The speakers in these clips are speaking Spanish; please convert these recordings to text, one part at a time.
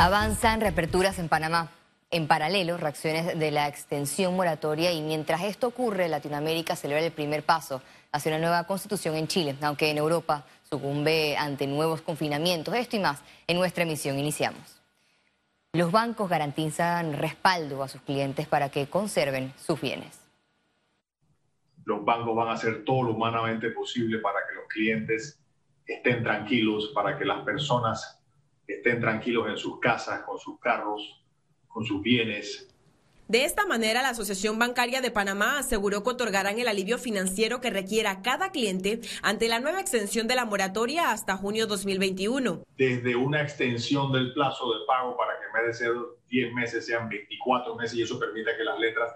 Avanzan reaperturas en Panamá. En paralelo, reacciones de la extensión moratoria y mientras esto ocurre, Latinoamérica celebra el primer paso hacia una nueva constitución en Chile, aunque en Europa sucumbe ante nuevos confinamientos. Esto y más en nuestra emisión iniciamos. Los bancos garantizan respaldo a sus clientes para que conserven sus bienes. Los bancos van a hacer todo lo humanamente posible para que los clientes estén tranquilos, para que las personas estén tranquilos en sus casas, con sus carros, con sus bienes. De esta manera, la Asociación Bancaria de Panamá aseguró que otorgarán el alivio financiero que requiera cada cliente ante la nueva extensión de la moratoria hasta junio 2021. Desde una extensión del plazo de pago para que en vez de ser 10 meses sean 24 meses y eso permita que las letras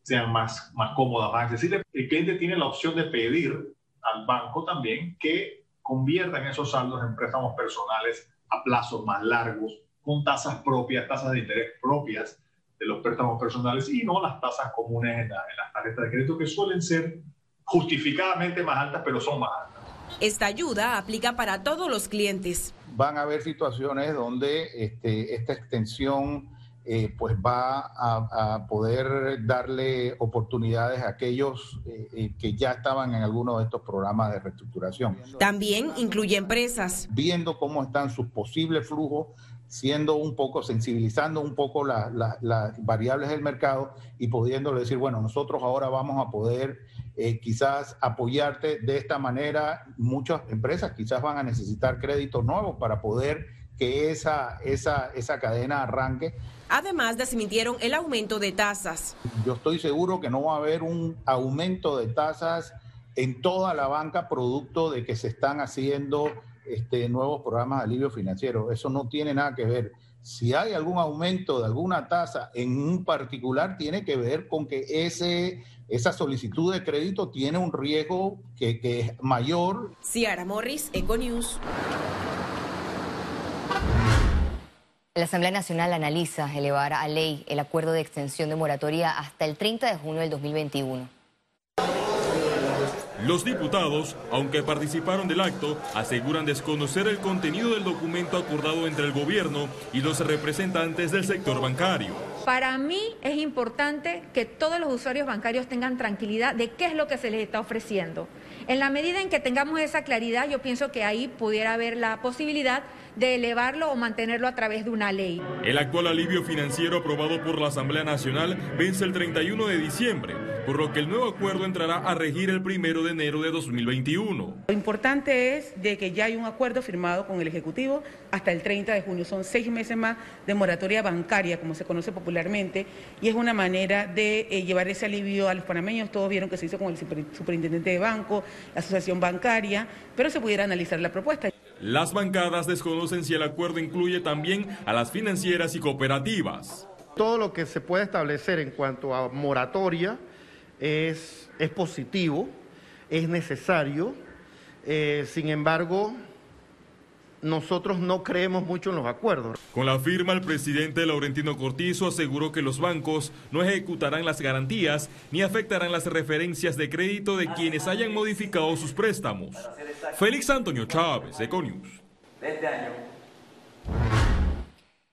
sean más, más cómodas, más accesibles. El cliente tiene la opción de pedir al banco también que conviertan esos saldos en préstamos personales a plazos más largos, con tasas propias, tasas de interés propias de los préstamos personales y no las tasas comunes en, las tarjetas de crédito que suelen ser justificadamente más altas, pero son más altas. Esta ayuda aplica para todos los clientes. Van a haber situaciones donde este, esta extensión eh, pues va a, poder darle oportunidades a aquellos eh, eh, que ya estaban en alguno de estos programas de reestructuración. También incluye empresas. Viendo cómo están sus posibles flujos, siendo un poco, sensibilizando un poco las variables del mercado y pudiéndole decir, bueno, nosotros ahora vamos a poder quizás apoyarte de esta manera. Muchas empresas quizás van a necesitar créditos nuevos para poder que esa, esa, esa cadena arranque. Además, desmintieron el aumento de tasas. Yo estoy seguro que no va a haber un aumento de tasas en toda la banca producto de que se están haciendo este, nuevos programas de alivio financiero. Eso no tiene nada que ver. Si hay algún aumento de alguna tasa en un particular, tiene que ver con que ese, esa solicitud de crédito tiene un riesgo que, que es mayor. Ciara Morris, Econews. La Asamblea Nacional analiza elevar a ley el acuerdo de extensión de moratoria hasta el 30 de junio del 2021. Los diputados, aunque participaron del acto, aseguran desconocer el contenido del documento acordado entre el gobierno y los representantes del sector bancario. Para mí es importante que todos los usuarios bancarios tengan tranquilidad de qué es lo que se les está ofreciendo. En la medida en que tengamos esa claridad, yo pienso que ahí pudiera haber la posibilidad de elevarlo o mantenerlo a través de una ley. El actual alivio financiero aprobado por la Asamblea Nacional vence el 31 de diciembre, por lo que el nuevo acuerdo entrará a regir el 1 de enero de 2021. Lo importante es de que ya hay un acuerdo firmado con el Ejecutivo hasta el 30 de junio. Son seis meses más de moratoria bancaria, como se conoce popularmente, y es una manera de eh, llevar ese alivio a los panameños. Todos vieron que se hizo con el superintendente de banco, la asociación bancaria, pero se pudiera analizar la propuesta. Las bancadas desconocen si el acuerdo incluye también a las financieras y cooperativas. Todo lo que se puede establecer en cuanto a moratoria es, es positivo, es necesario. Eh, sin embargo, nosotros no creemos mucho en los acuerdos. Con la firma, el presidente Laurentino Cortizo aseguró que los bancos no ejecutarán las garantías ni afectarán las referencias de crédito de quienes hayan modificado sus préstamos. Félix Antonio Chávez, Econius.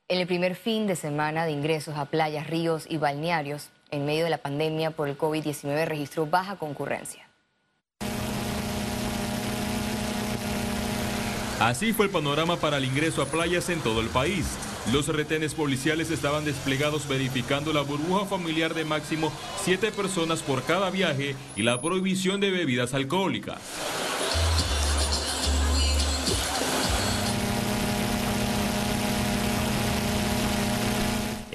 En el primer fin de semana de ingresos a playas, ríos y balnearios, en medio de la pandemia por el COVID-19 registró baja concurrencia. Así fue el panorama para el ingreso a playas en todo el país. Los retenes policiales estaban desplegados verificando la burbuja familiar de máximo siete personas por cada viaje y la prohibición de bebidas alcohólicas.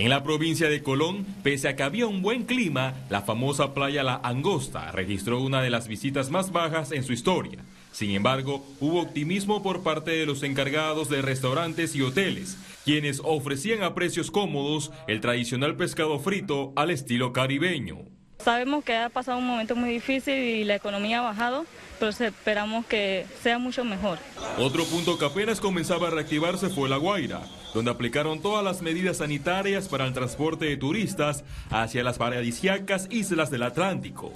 En la provincia de Colón, pese a que había un buen clima, la famosa playa La Angosta registró una de las visitas más bajas en su historia. Sin embargo, hubo optimismo por parte de los encargados de restaurantes y hoteles, quienes ofrecían a precios cómodos el tradicional pescado frito al estilo caribeño. Sabemos que ha pasado un momento muy difícil y la economía ha bajado, pero esperamos que sea mucho mejor. Otro punto que apenas comenzaba a reactivarse fue La Guaira, donde aplicaron todas las medidas sanitarias para el transporte de turistas hacia las paradisíacas islas del Atlántico.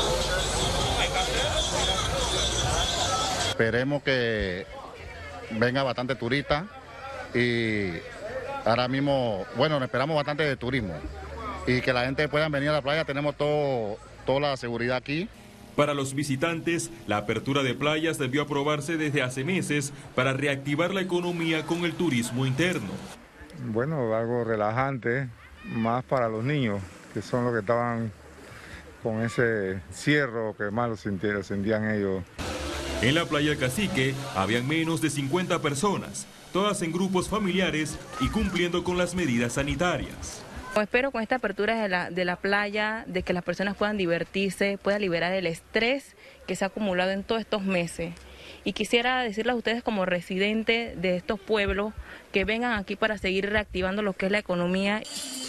Esperemos que venga bastante turista y Ahora mismo, bueno, esperamos bastante de turismo y que la gente pueda venir a la playa. Tenemos todo, toda la seguridad aquí. Para los visitantes, la apertura de playas debió aprobarse desde hace meses para reactivar la economía con el turismo interno. Bueno, algo relajante, más para los niños, que son los que estaban con ese cierro que más lo sintieron, sentían ellos. En la playa Cacique habían menos de 50 personas, todas en grupos familiares y cumpliendo con las medidas sanitarias. Espero con esta apertura de la, de la playa, de que las personas puedan divertirse, puedan liberar el estrés que se ha acumulado en todos estos meses. Y quisiera decirles a ustedes como residentes de estos pueblos que vengan aquí para seguir reactivando lo que es la economía.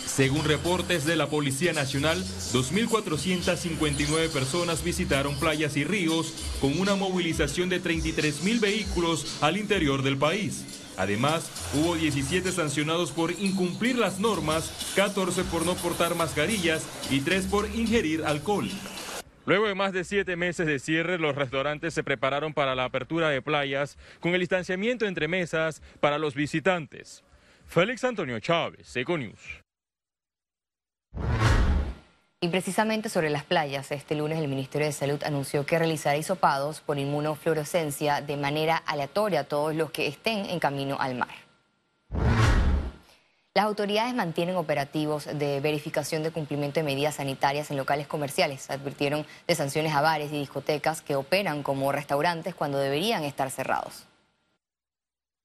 Según reportes de la Policía Nacional, 2.459 personas visitaron playas y ríos con una movilización de 33.000 vehículos al interior del país. Además, hubo 17 sancionados por incumplir las normas, 14 por no portar mascarillas y 3 por ingerir alcohol. Luego de más de siete meses de cierre, los restaurantes se prepararon para la apertura de playas con el distanciamiento entre mesas para los visitantes. Félix Antonio Chávez, Econews. Y precisamente sobre las playas, este lunes el Ministerio de Salud anunció que realizará hisopados por inmunofluorescencia de manera aleatoria a todos los que estén en camino al mar. Las autoridades mantienen operativos de verificación de cumplimiento de medidas sanitarias en locales comerciales. Advirtieron de sanciones a bares y discotecas que operan como restaurantes cuando deberían estar cerrados.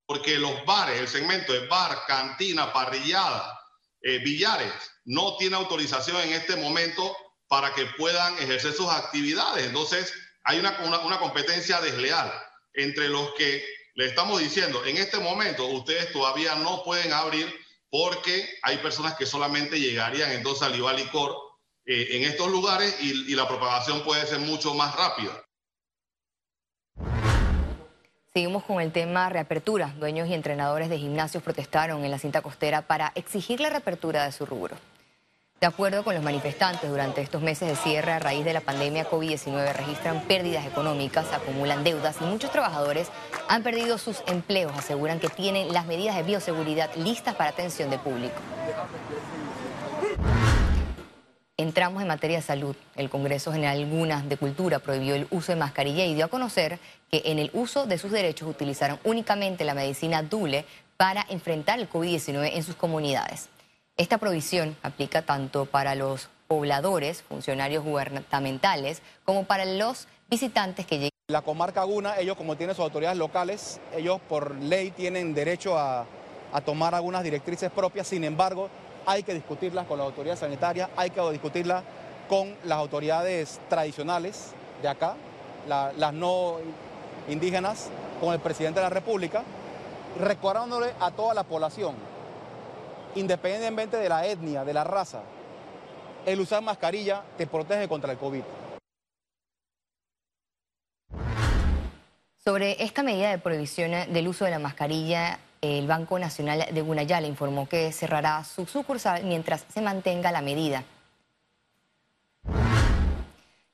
Porque los bares, el segmento de bar, cantina, parrillada, eh, billares, no tiene autorización en este momento para que puedan ejercer sus actividades. Entonces, hay una, una, competencia desleal entre los que le estamos diciendo, en este momento ustedes todavía no pueden abrir porque hay personas que solamente llegarían entonces al IVA licor eh, en estos lugares y, y la propagación puede ser mucho más rápida. Seguimos con el tema reapertura. Dueños y entrenadores de gimnasios protestaron en la cinta costera para exigir la reapertura de su rubro. De acuerdo con los manifestantes, durante estos meses de cierre a raíz de la pandemia COVID-19 registran pérdidas económicas, acumulan deudas y muchos trabajadores han perdido sus empleos. Aseguran que tienen las medidas de bioseguridad listas para atención de público. Entramos en materia de salud. El Congreso General de Cultura prohibió el uso de mascarilla y dio a conocer que en el uso de sus derechos utilizaron únicamente la medicina Dule para enfrentar el COVID-19 en sus comunidades. Esta provisión aplica tanto para los pobladores, funcionarios gubernamentales, como para los visitantes que llegan. La comarca Guna, ellos como tienen sus autoridades locales, ellos por ley tienen derecho a, tomar algunas directrices propias, sin embargo, hay que discutirlas con las autoridades sanitarias, hay que discutirlas con las autoridades tradicionales de acá, las no indígenas, con el presidente de la República, recordándole a toda la población independientemente de la etnia, de la raza, el usar mascarilla te protege contra el COVID. Sobre esta medida de prohibición del uso de la mascarilla, el Banco Nacional de Gunayala informó que cerrará su sucursal mientras se mantenga la medida.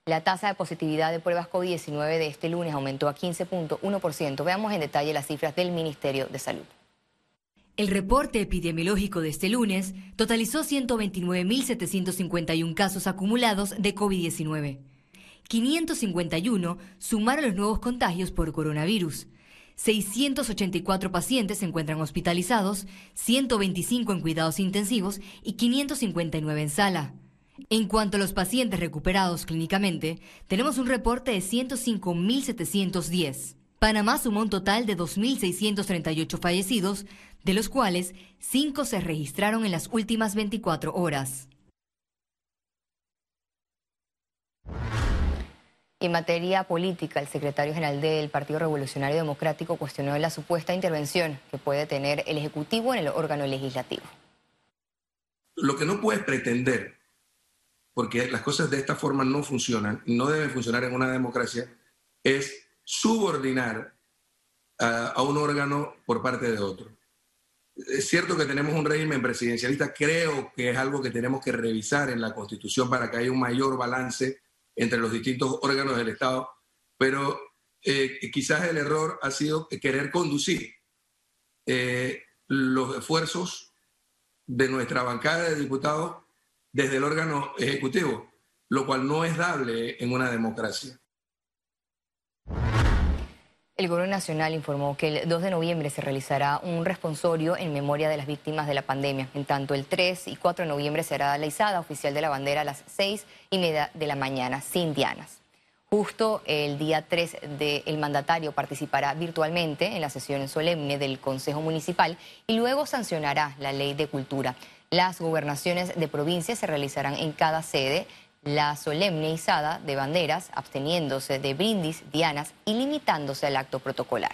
La tasa de positividad de pruebas COVID-19 de este lunes aumentó a 15.1%. Veamos en detalle las cifras del Ministerio de Salud. El reporte epidemiológico de este lunes totalizó 129.751 casos acumulados de COVID-19. 551 sumaron los nuevos contagios por coronavirus. 684 pacientes se encuentran hospitalizados, 125 en cuidados intensivos y 559 en sala. En cuanto a los pacientes recuperados clínicamente, tenemos un reporte de 105.710. Panamá sumó un total de 2.638 fallecidos, de los cuales cinco se registraron en las últimas 24 horas. En materia política, el secretario general del Partido Revolucionario Democrático cuestionó la supuesta intervención que puede tener el Ejecutivo en el órgano legislativo. Lo que no puedes pretender, porque las cosas de esta forma no funcionan, no deben funcionar en una democracia, es subordinar a un órgano por parte de otro. Es cierto que tenemos un régimen presidencialista, creo que es algo que tenemos que revisar en la Constitución para que haya un mayor balance entre los distintos órganos del Estado, pero eh, quizás el error ha sido querer conducir eh, los esfuerzos de nuestra bancada de diputados desde el órgano ejecutivo, lo cual no es dable en una democracia. El Gobierno Nacional informó que el 2 de noviembre se realizará un responsorio en memoria de las víctimas de la pandemia. En tanto, el 3 y 4 de noviembre será la izada oficial de la bandera a las 6 y media de la mañana, sin dianas. Justo el día 3 el mandatario participará virtualmente en la sesión solemne del Consejo Municipal y luego sancionará la ley de cultura. Las gobernaciones de provincia se realizarán en cada sede la solemne izada de banderas, absteniéndose de brindis, dianas y limitándose al acto protocolar.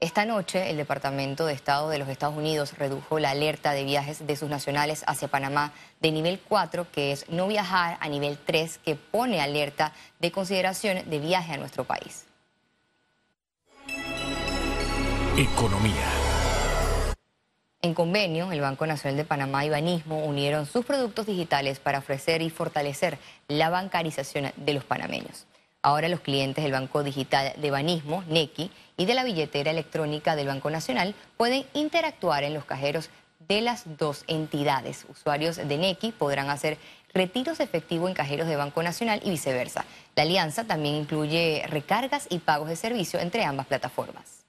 Esta noche, el Departamento de Estado de los Estados Unidos redujo la alerta de viajes de sus nacionales hacia Panamá de nivel 4, que es no viajar, a nivel 3, que pone alerta de consideración de viaje a nuestro país. Economía. En convenio, el Banco Nacional de Panamá y Banismo unieron sus productos digitales para ofrecer y fortalecer la bancarización de los panameños. Ahora los clientes del Banco Digital de Banismo, NECI, y de la billetera electrónica del Banco Nacional pueden interactuar en los cajeros de las dos entidades. Usuarios de NECI podrán hacer retiros efectivos en cajeros de Banco Nacional y viceversa. La alianza también incluye recargas y pagos de servicio entre ambas plataformas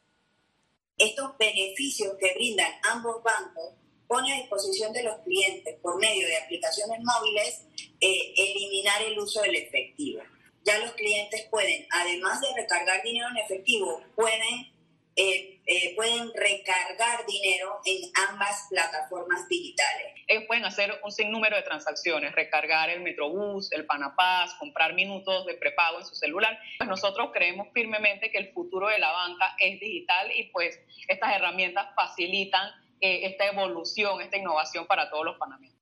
estos beneficios que brindan ambos bancos pone a disposición de los clientes por medio de aplicaciones móviles eh, eliminar el uso del efectivo. Ya los clientes pueden, además de recargar dinero en efectivo, pueden eh, eh, pueden recargar dinero en ambas plataformas digitales. Ellos pueden hacer un sinnúmero de transacciones, recargar el Metrobús, el Panapaz, comprar minutos de prepago en su celular. Pues nosotros creemos firmemente que el futuro de la banca es digital y pues estas herramientas facilitan eh, esta evolución, esta innovación para todos los panameños.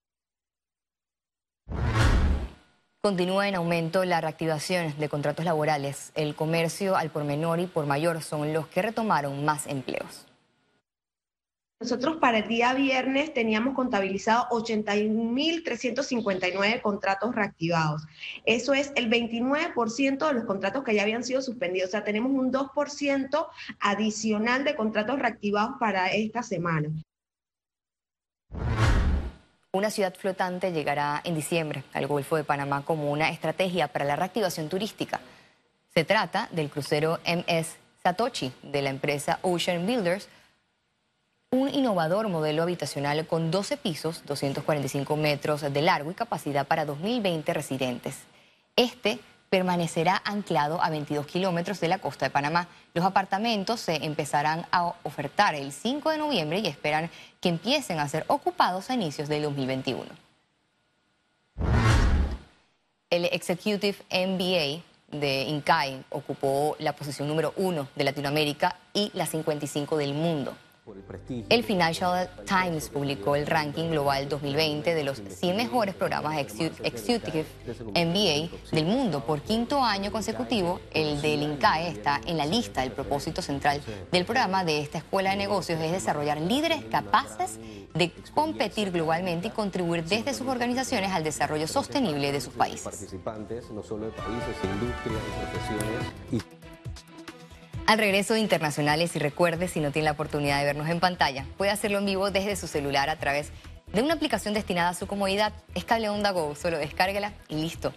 Continúa en aumento la reactivación de contratos laborales. El comercio al por menor y por mayor son los que retomaron más empleos. Nosotros para el día viernes teníamos contabilizado 81.359 contratos reactivados. Eso es el 29% de los contratos que ya habían sido suspendidos. O sea, tenemos un 2% adicional de contratos reactivados para esta semana. Una ciudad flotante llegará en diciembre al Golfo de Panamá como una estrategia para la reactivación turística. Se trata del crucero MS Satoshi de la empresa Ocean Builders, un innovador modelo habitacional con 12 pisos, 245 metros de largo y capacidad para 2.020 residentes. Este permanecerá anclado a 22 kilómetros de la costa de Panamá. Los apartamentos se empezarán a ofertar el 5 de noviembre y esperan que empiecen a ser ocupados a inicios del 2021. El Executive MBA de INCAI ocupó la posición número uno de Latinoamérica y la 55 del mundo. El Financial Times publicó el ranking global 2020 de los 100 mejores programas Executive MBA del mundo. Por quinto año consecutivo, el del INCAE está en la lista. El propósito central del programa de esta escuela de negocios es desarrollar líderes capaces de competir globalmente y contribuir desde sus organizaciones al desarrollo sostenible de sus países. Participantes no solo de países, industrias y profesiones. Al regreso de internacionales y recuerde, si no tiene la oportunidad de vernos en pantalla, puede hacerlo en vivo desde su celular a través de una aplicación destinada a su comodidad. Es Cable Onda Go, solo descárguela y listo.